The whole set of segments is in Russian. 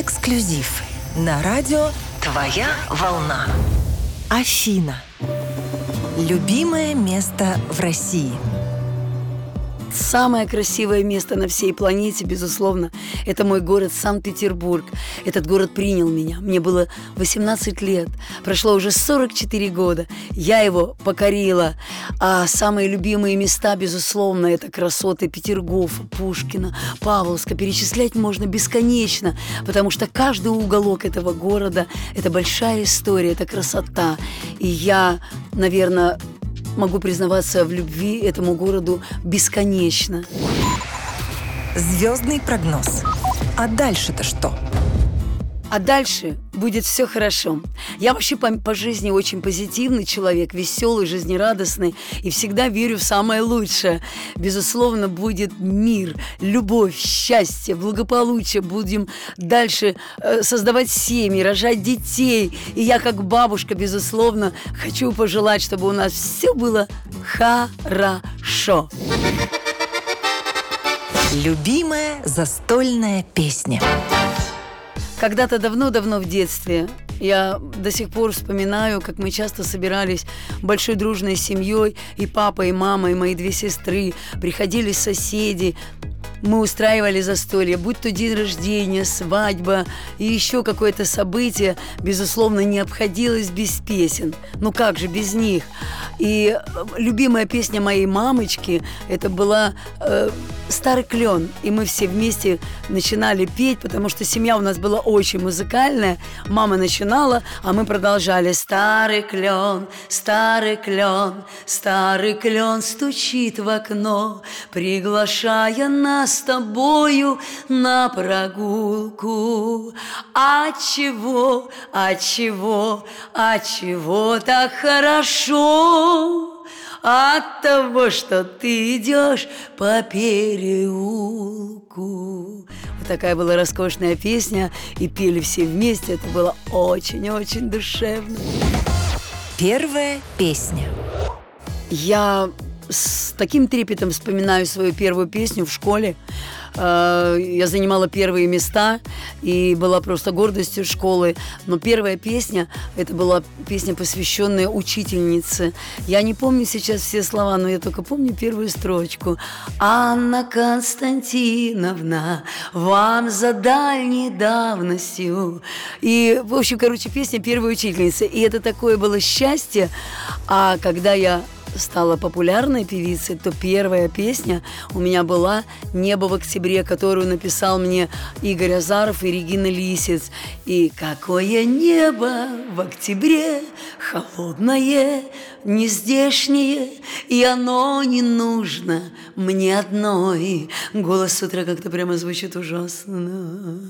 Эксклюзив на радио «Твоя волна». Афина. Любимое место в России – Самое красивое место на всей планете, безусловно, это мой город Санкт-Петербург. Этот город принял меня. Мне было 18 лет. Прошло уже 44 года. Я его покорила. А самые любимые места, безусловно, это красоты Петергофа, Пушкина, Павловска. Перечислять можно бесконечно, потому что каждый уголок этого города – это большая история, это красота. И я, наверное, могу признаваться в любви этому городу бесконечно. Звездный прогноз. А дальше-то что? А дальше будет все хорошо. Я вообще по, по жизни очень позитивный человек, веселый, жизнерадостный и всегда верю в самое лучшее. Безусловно, будет мир, любовь, счастье, благополучие. Будем дальше э, создавать семьи, рожать детей. И я, как бабушка, безусловно, хочу пожелать, чтобы у нас все было хорошо. Любимая застольная песня. Когда-то давно-давно в детстве я до сих пор вспоминаю, как мы часто собирались большой дружной семьей, и папа, и мама, и мои две сестры, приходили соседи, мы устраивали застолье, будь то день рождения, свадьба и еще какое-то событие, безусловно, не обходилось без песен. Ну как же без них? И любимая песня моей мамочки, это была э, «Старый клен». И мы все вместе начинали петь, потому что семья у нас была очень музыкальная. Мама начинала, а мы продолжали «Старый клен, старый клен, старый клен стучит в окно, приглашая нас с тобою на прогулку. А чего, а чего, а чего так хорошо? От того, что ты идешь по переулку. Вот такая была роскошная песня, и пели все вместе. Это было очень-очень душевно. Первая песня. Я с таким трепетом вспоминаю свою первую песню в школе. Э, я занимала первые места и была просто гордостью школы. Но первая песня, это была песня, посвященная учительнице. Я не помню сейчас все слова, но я только помню первую строчку. Анна Константиновна, вам за дальней давностью. И, в общем, короче, песня первой учительницы. И это такое было счастье. А когда я стала популярной певицей, то первая песня у меня была «Небо в октябре», которую написал мне Игорь Азаров и Регина Лисец. И какое небо в октябре, холодное, нездешнее, и оно не нужно мне одной. Голос с утра как-то прямо звучит ужасно.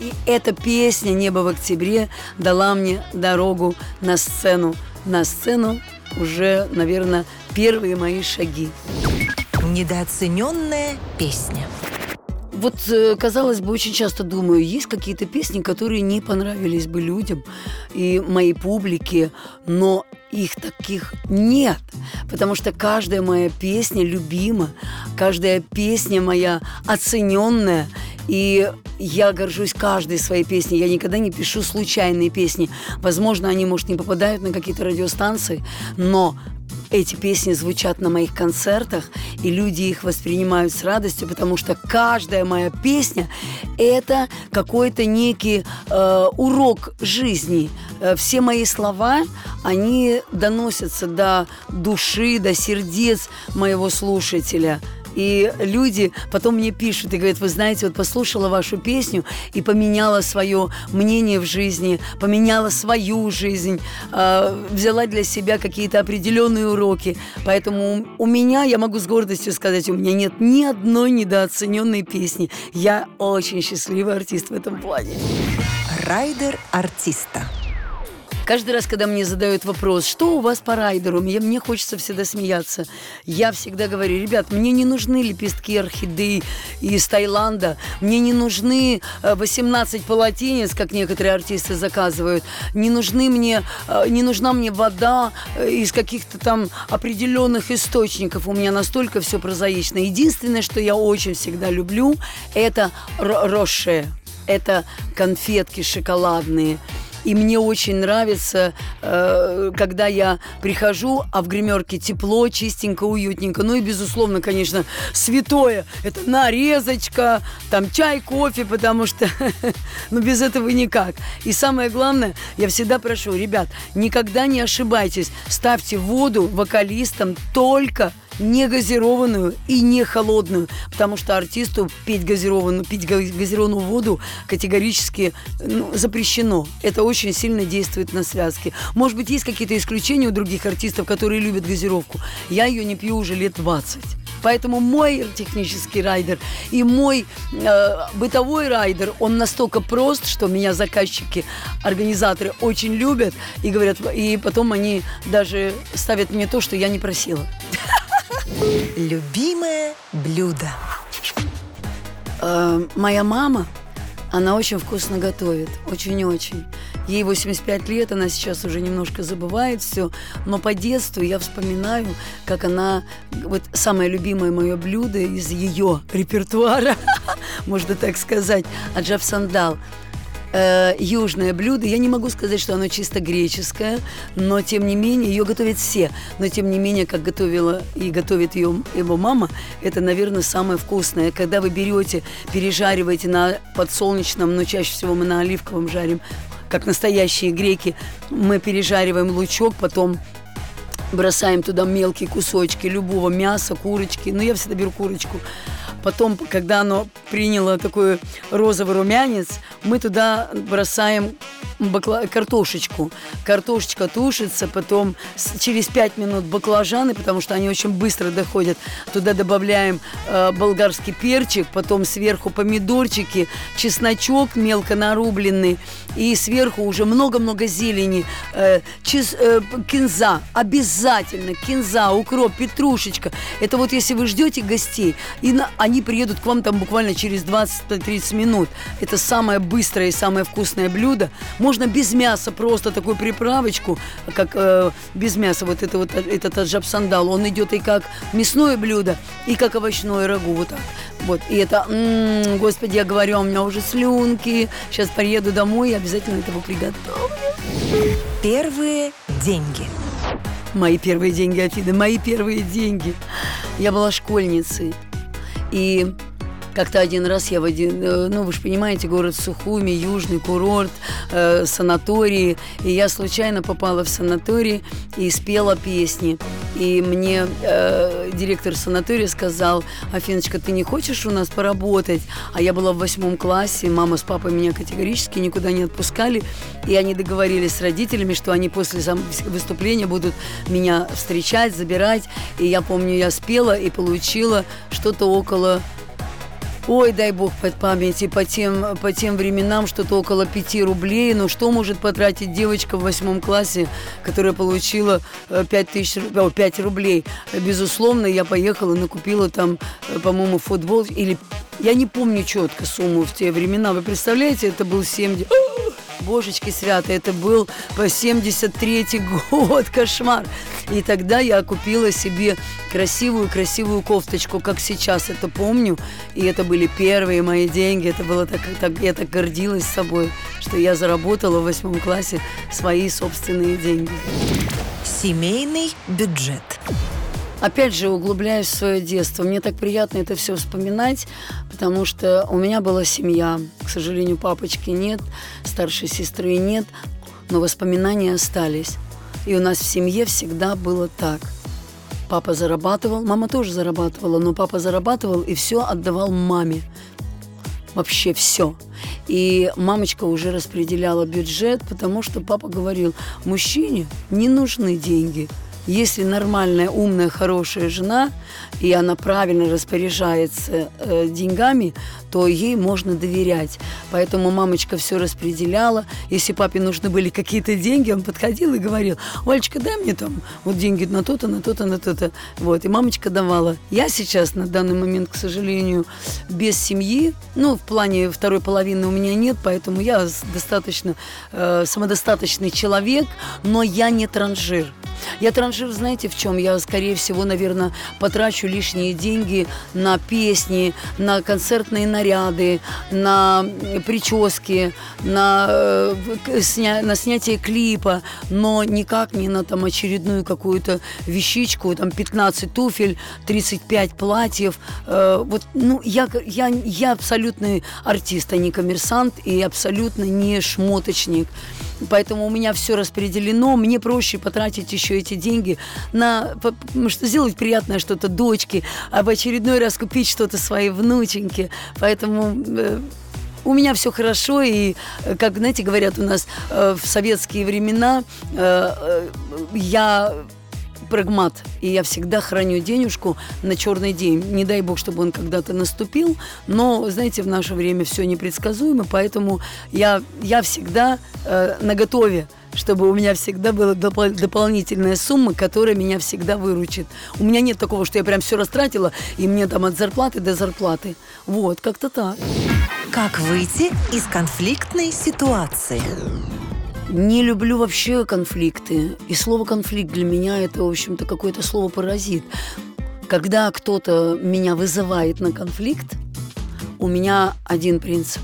И эта песня «Небо в октябре» дала мне дорогу на сцену. На сцену уже, наверное, первые мои шаги. Недооцененная песня. Вот, э, казалось бы, очень часто думаю, есть какие-то песни, которые не понравились бы людям и моей публике, но их таких нет, потому что каждая моя песня любима, каждая песня моя оцененная, и я горжусь каждой своей песней. Я никогда не пишу случайные песни. Возможно, они, может, не попадают на какие-то радиостанции, но эти песни звучат на моих концертах, и люди их воспринимают с радостью, потому что каждая моя песня – это какой-то некий э, урок жизни. Э, все мои слова, они доносятся до души, до сердец моего слушателя – и люди потом мне пишут и говорят, вы знаете, вот послушала вашу песню и поменяла свое мнение в жизни, поменяла свою жизнь, э, взяла для себя какие-то определенные уроки. Поэтому у меня, я могу с гордостью сказать, у меня нет ни одной недооцененной песни. Я очень счастливый артист в этом плане. Райдер артиста. Каждый раз, когда мне задают вопрос, что у вас по райдеру, мне, мне хочется всегда смеяться. Я всегда говорю, ребят, мне не нужны лепестки орхидеи из Таиланда, мне не нужны 18 э, полотенец, как некоторые артисты заказывают, не нужны мне, э, не нужна мне вода э, из каких-то там определенных источников. У меня настолько все прозаично. Единственное, что я очень всегда люблю, это роше это конфетки шоколадные. И мне очень нравится, э, когда я прихожу, а в гримерке тепло, чистенько, уютненько. Ну и, безусловно, конечно, святое. Это нарезочка, там чай, кофе, потому что ну, без этого никак. И самое главное, я всегда прошу, ребят, никогда не ошибайтесь. Ставьте воду вокалистам только не газированную и не холодную, потому что артисту пить газированную, пить газированную воду категорически ну, запрещено. Это очень сильно действует на связки. Может быть, есть какие-то исключения у других артистов, которые любят газировку. Я ее не пью уже лет 20. Поэтому мой технический райдер и мой э, бытовой райдер, он настолько прост, что меня заказчики, организаторы очень любят и говорят, и потом они даже ставят мне то, что я не просила. Любимое блюдо. Э, моя мама, она очень вкусно готовит, очень-очень. Ей 85 лет, она сейчас уже немножко забывает все, но по детству я вспоминаю, как она, вот самое любимое мое блюдо из ее репертуара, можно так сказать, аджав сандал э, южное блюдо. Я не могу сказать, что оно чисто греческое, но тем не менее ее готовят все. Но тем не менее, как готовила и готовит ее его мама, это, наверное, самое вкусное. Когда вы берете, пережариваете на подсолнечном, но чаще всего мы на оливковом жарим, как настоящие греки, мы пережариваем лучок, потом бросаем туда мелкие кусочки любого мяса, курочки. Ну, я всегда беру курочку. Потом, когда оно приняло такой розовый румянец, мы туда бросаем бакла... картошечку. Картошечка тушится, потом через 5 минут баклажаны, потому что они очень быстро доходят. Туда добавляем э, болгарский перчик, потом сверху помидорчики, чесночок мелко нарубленный, и сверху уже много-много зелени, э, чиз, э, кинза, обязательно кинза, укроп, петрушечка. Это вот если вы ждете гостей, и на, они приедут к вам там буквально через 20-30 минут. Это самое быстрое и самое вкусное блюдо. Можно без мяса просто такую приправочку, как э, без мяса вот это вот этот аджаб-сандал. Он идет и как мясное блюдо, и как овощное рагу. Вот так. Вот. И это, м-м, господи, я говорю, у меня уже слюнки. Сейчас приеду домой и обязательно этого приготовлю. Первые деньги. Мои первые деньги, Афида, мои первые деньги. Я была школьницей. И как-то один раз я в один, э, ну вы же понимаете, город Сухуми, южный курорт, э, санатории, и я случайно попала в санаторий и спела песни. И мне э, директор санатория сказал, Афиночка, ты не хочешь у нас поработать? А я была в восьмом классе, мама с папой меня категорически никуда не отпускали, и они договорились с родителями, что они после выступления будут меня встречать, забирать. И я помню, я спела и получила что-то около Ой, дай бог под памяти, по тем, по тем временам что-то около 5 рублей. Ну, что может потратить девочка в восьмом классе, которая получила 5, э, тысяч, 5 рублей? Безусловно, я поехала, накупила там, э, по-моему, футбол или... Я не помню четко сумму в те времена. Вы представляете, это был 70... Божечки святые, это был по 73-й год, кошмар. И тогда я купила себе красивую-красивую кофточку, как сейчас это помню. И это были первые мои деньги. Это было так, так я так гордилась собой, что я заработала в восьмом классе свои собственные деньги. Семейный бюджет. Опять же, углубляюсь в свое детство. Мне так приятно это все вспоминать, потому что у меня была семья. К сожалению, папочки нет, старшей сестры нет, но воспоминания остались. И у нас в семье всегда было так. Папа зарабатывал, мама тоже зарабатывала, но папа зарабатывал и все отдавал маме. Вообще все. И мамочка уже распределяла бюджет, потому что папа говорил, мужчине не нужны деньги – если нормальная, умная, хорошая жена, и она правильно распоряжается э, деньгами, то ей можно доверять. Поэтому мамочка все распределяла. Если папе нужны были какие-то деньги, он подходил и говорил, Олечка, дай мне там вот деньги на то-то, на то-то, на то-то. Вот. И мамочка давала. Я сейчас на данный момент, к сожалению, без семьи. Ну, в плане второй половины у меня нет, поэтому я достаточно э, самодостаточный человек, но я не транжир. Я транжир, знаете, в чем? Я, скорее всего, наверное, потрачу лишние деньги на песни, на концертные на наряды, на прически, на, э, на снятие клипа, но никак не на там очередную какую-то вещичку, там 15 туфель, 35 платьев. Э, вот, ну, я, я, я абсолютный артист, а не коммерсант и абсолютно не шмоточник. Поэтому у меня все распределено. Мне проще потратить еще эти деньги на что сделать приятное что-то дочке, а в очередной раз купить что-то своей внученьке. Поэтому э, у меня все хорошо, и, э, как, знаете, говорят у нас э, в советские времена, э, э, я прагмат, и я всегда храню денежку на черный день. Не дай бог, чтобы он когда-то наступил, но, знаете, в наше время все непредсказуемо, поэтому я, я всегда э, наготове чтобы у меня всегда была доп- дополнительная сумма, которая меня всегда выручит. У меня нет такого, что я прям все растратила, и мне там от зарплаты до зарплаты. Вот, как-то так. Как выйти из конфликтной ситуации? Не люблю вообще конфликты. И слово конфликт для меня это, в общем-то, какое-то слово паразит. Когда кто-то меня вызывает на конфликт, у меня один принцип.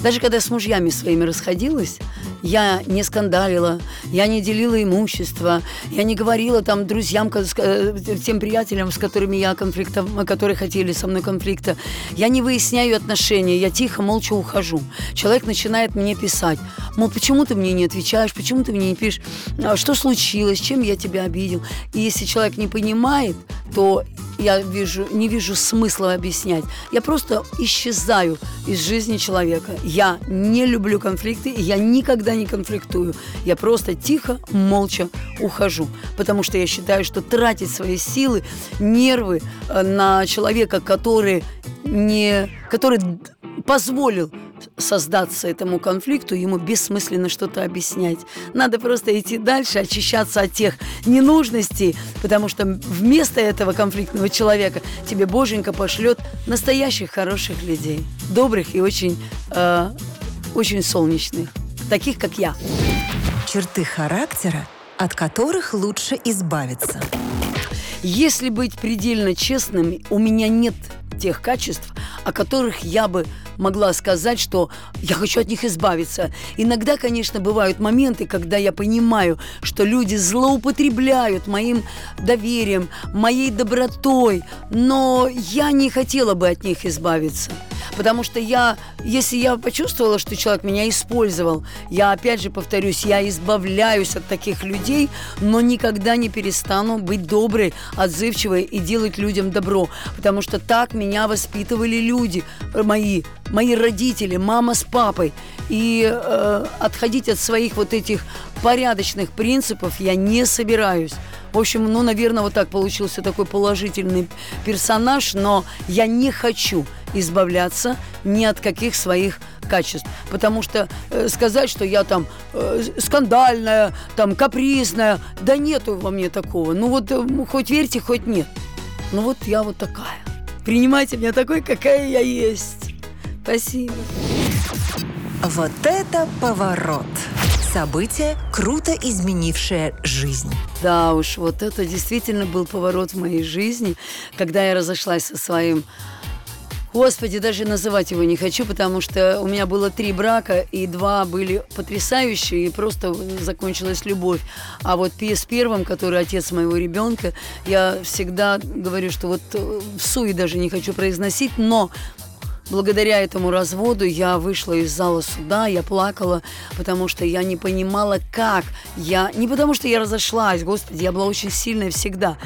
Даже когда с мужьями своими расходилась, я не скандалила, я не делила имущество, я не говорила там друзьям, э, тем приятелям, с которыми я конфликтов, которые хотели со мной конфликта. Я не выясняю отношения, я тихо, молча ухожу. Человек начинает мне писать, мол, почему ты мне не отвечаешь, почему ты мне не пишешь, «А что случилось, чем я тебя обидел. И если человек не понимает, то я вижу, не вижу смысла объяснять. Я просто исчезаю из жизни человека. Я не люблю конфликты, и я никогда не конфликтую. Я просто тихо, молча ухожу. Потому что я считаю, что тратить свои силы, нервы э, на человека, который не, который позволил создаться этому конфликту, ему бессмысленно что-то объяснять. Надо просто идти дальше, очищаться от тех ненужностей, потому что вместо этого конфликтного человека тебе Боженька пошлет настоящих хороших людей, добрых и очень, э, очень солнечных, таких как я. Черты характера, от которых лучше избавиться. Если быть предельно честным, у меня нет тех качеств, о которых я бы могла сказать, что я хочу от них избавиться. Иногда, конечно, бывают моменты, когда я понимаю, что люди злоупотребляют моим доверием, моей добротой, но я не хотела бы от них избавиться. Потому что я, если я почувствовала, что человек меня использовал, я опять же повторюсь, я избавляюсь от таких людей, но никогда не перестану быть доброй, отзывчивой и делать людям добро. Потому что так меня воспитывали люди мои, мои родители, мама с папой. И э, отходить от своих вот этих порядочных принципов я не собираюсь. В общем, ну, наверное, вот так получился такой положительный персонаж, но я не хочу избавляться ни от каких своих качеств. Потому что э, сказать, что я там э, скандальная, там капризная, да нету во мне такого. Ну вот э, хоть верьте, хоть нет. Ну вот я вот такая. Принимайте меня такой, какая я есть. Спасибо. Вот это поворот! Событие, круто изменившее жизнь. Да уж, вот это действительно был поворот в моей жизни, когда я разошлась со своим Господи, даже называть его не хочу, потому что у меня было три брака, и два были потрясающие, и просто закончилась любовь. А вот с первым, который отец моего ребенка, я всегда говорю, что вот э, в суе даже не хочу произносить, но Благодаря этому разводу я вышла из зала суда, я плакала, потому что я не понимала, как я... Не потому что я разошлась, господи, я была очень сильная всегда.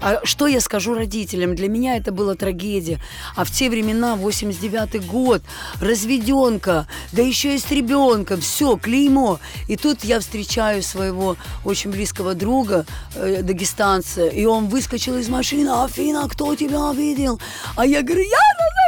А что я скажу родителям? Для меня это была трагедия. А в те времена, 89-й год, разведенка, да еще и с ребенком, все, клеймо. И тут я встречаю своего очень близкого друга, э, дагестанца, и он выскочил из машины, Афина, кто тебя видел? А я говорю, я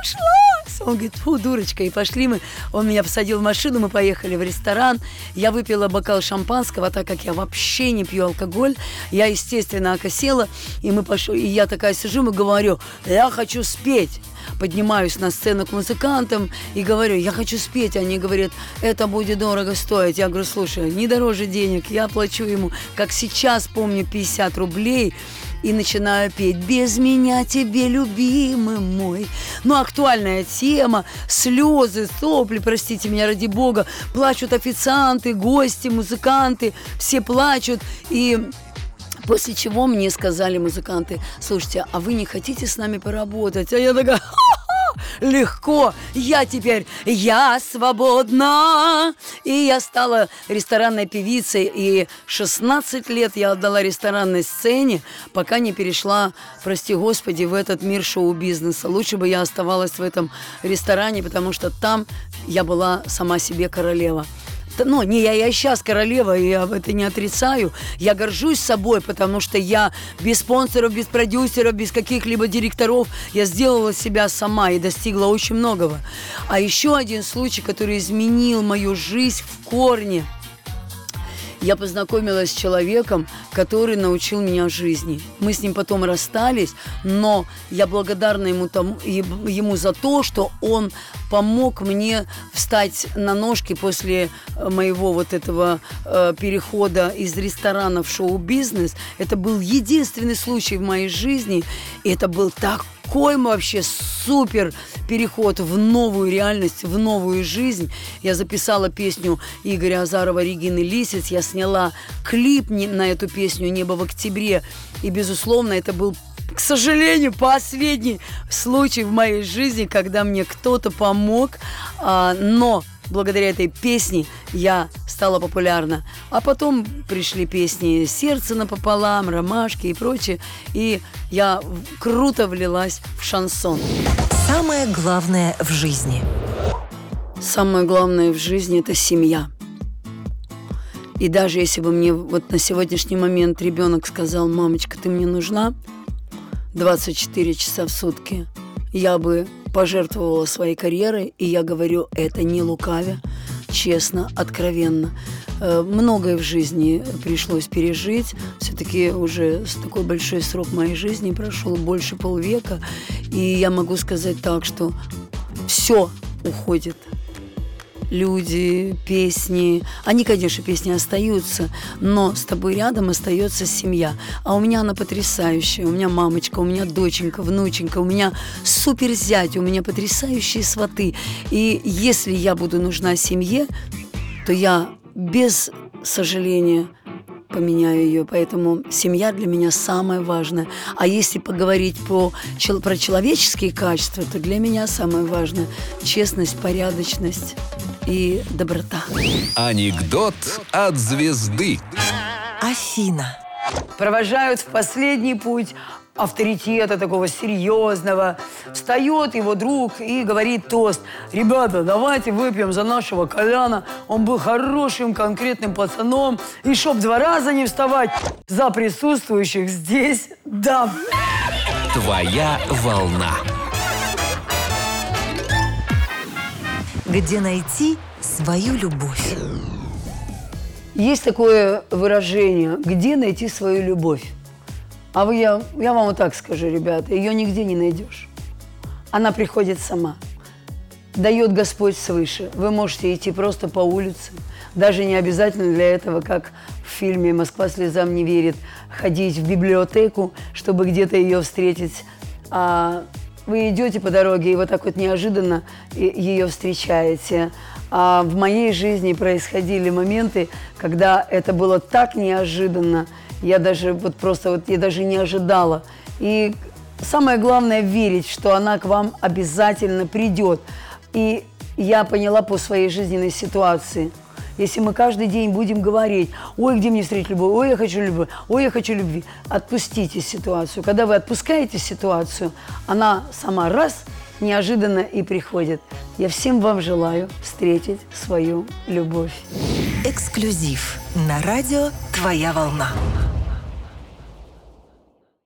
разошлась. Он говорит, фу, дурочка. И пошли мы, он меня посадил в машину, мы поехали в ресторан. Я выпила бокал шампанского, так как я вообще не пью алкоголь. Я, естественно, окосела, и мы мы пошли, и я такая сижу и говорю, я хочу спеть. Поднимаюсь на сцену к музыкантам и говорю, я хочу спеть. Они говорят, это будет дорого стоить. Я говорю, слушай, не дороже денег, я плачу ему, как сейчас помню, 50 рублей и начинаю петь «Без меня тебе, любимый мой». Ну, актуальная тема, слезы, сопли, простите меня ради бога, плачут официанты, гости, музыканты, все плачут, и После чего мне сказали музыканты, слушайте, а вы не хотите с нами поработать? А я такая, легко, я теперь, я свободна. И я стала ресторанной певицей, и 16 лет я отдала ресторанной сцене, пока не перешла, прости господи, в этот мир шоу-бизнеса. Лучше бы я оставалась в этом ресторане, потому что там я была сама себе королева ну, не я, я сейчас королева, и я это не отрицаю. Я горжусь собой, потому что я без спонсоров, без продюсеров, без каких-либо директоров, я сделала себя сама и достигла очень многого. А еще один случай, который изменил мою жизнь в корне – я познакомилась с человеком, который научил меня жизни. Мы с ним потом расстались, но я благодарна ему, тому, ему за то, что он помог мне встать на ножки после моего вот этого э, перехода из ресторана в шоу-бизнес. Это был единственный случай в моей жизни, и это был так такой вообще супер переход в новую реальность, в новую жизнь. Я записала песню Игоря Азарова «Регины Лисец». Я сняла клип на эту песню «Небо в октябре». И, безусловно, это был к сожалению, последний случай в моей жизни, когда мне кто-то помог, а, но благодаря этой песне я стала популярна. А потом пришли песни «Сердце напополам», «Ромашки» и прочее. И я круто влилась в шансон. Самое главное в жизни. Самое главное в жизни – это семья. И даже если бы мне вот на сегодняшний момент ребенок сказал, мамочка, ты мне нужна 24 часа в сутки, я бы пожертвовала своей карьерой, и я говорю это не лукавя, честно, откровенно. Э, многое в жизни пришлось пережить. Все-таки уже с такой большой срок моей жизни прошел больше полвека. И я могу сказать так, что все уходит люди, песни. Они, конечно, песни остаются, но с тобой рядом остается семья. А у меня она потрясающая. У меня мамочка, у меня доченька, внученька, у меня супер зять, у меня потрясающие сваты. И если я буду нужна семье, то я без сожаления поменяю ее. Поэтому семья для меня самое важное. А если поговорить по, про человеческие качества, то для меня самое важное – честность, порядочность и доброта. Анекдот от звезды. Афина. Провожают в последний путь авторитета такого серьезного. Встает его друг и говорит тост. Ребята, давайте выпьем за нашего Коляна. Он был хорошим, конкретным пацаном. И чтоб два раза не вставать за присутствующих здесь дам. Твоя волна. Где найти свою любовь? Есть такое выражение «где найти свою любовь?» А вы, я, я вам вот так скажу, ребята, ее нигде не найдешь. Она приходит сама. Дает Господь свыше. Вы можете идти просто по улице. Даже не обязательно для этого, как в фильме «Москва слезам не верит», ходить в библиотеку, чтобы где-то ее встретить. А вы идете по дороге и вот так вот неожиданно ее встречаете. А в моей жизни происходили моменты, когда это было так неожиданно, я даже вот просто вот я даже не ожидала. И самое главное верить, что она к вам обязательно придет. И я поняла по своей жизненной ситуации. Если мы каждый день будем говорить, ой, где мне встретить любовь, ой, я хочу любовь, ой, я хочу любви, отпустите ситуацию. Когда вы отпускаете ситуацию, она сама раз неожиданно и приходит. Я всем вам желаю встретить свою любовь. Эксклюзив на радио «Твоя волна».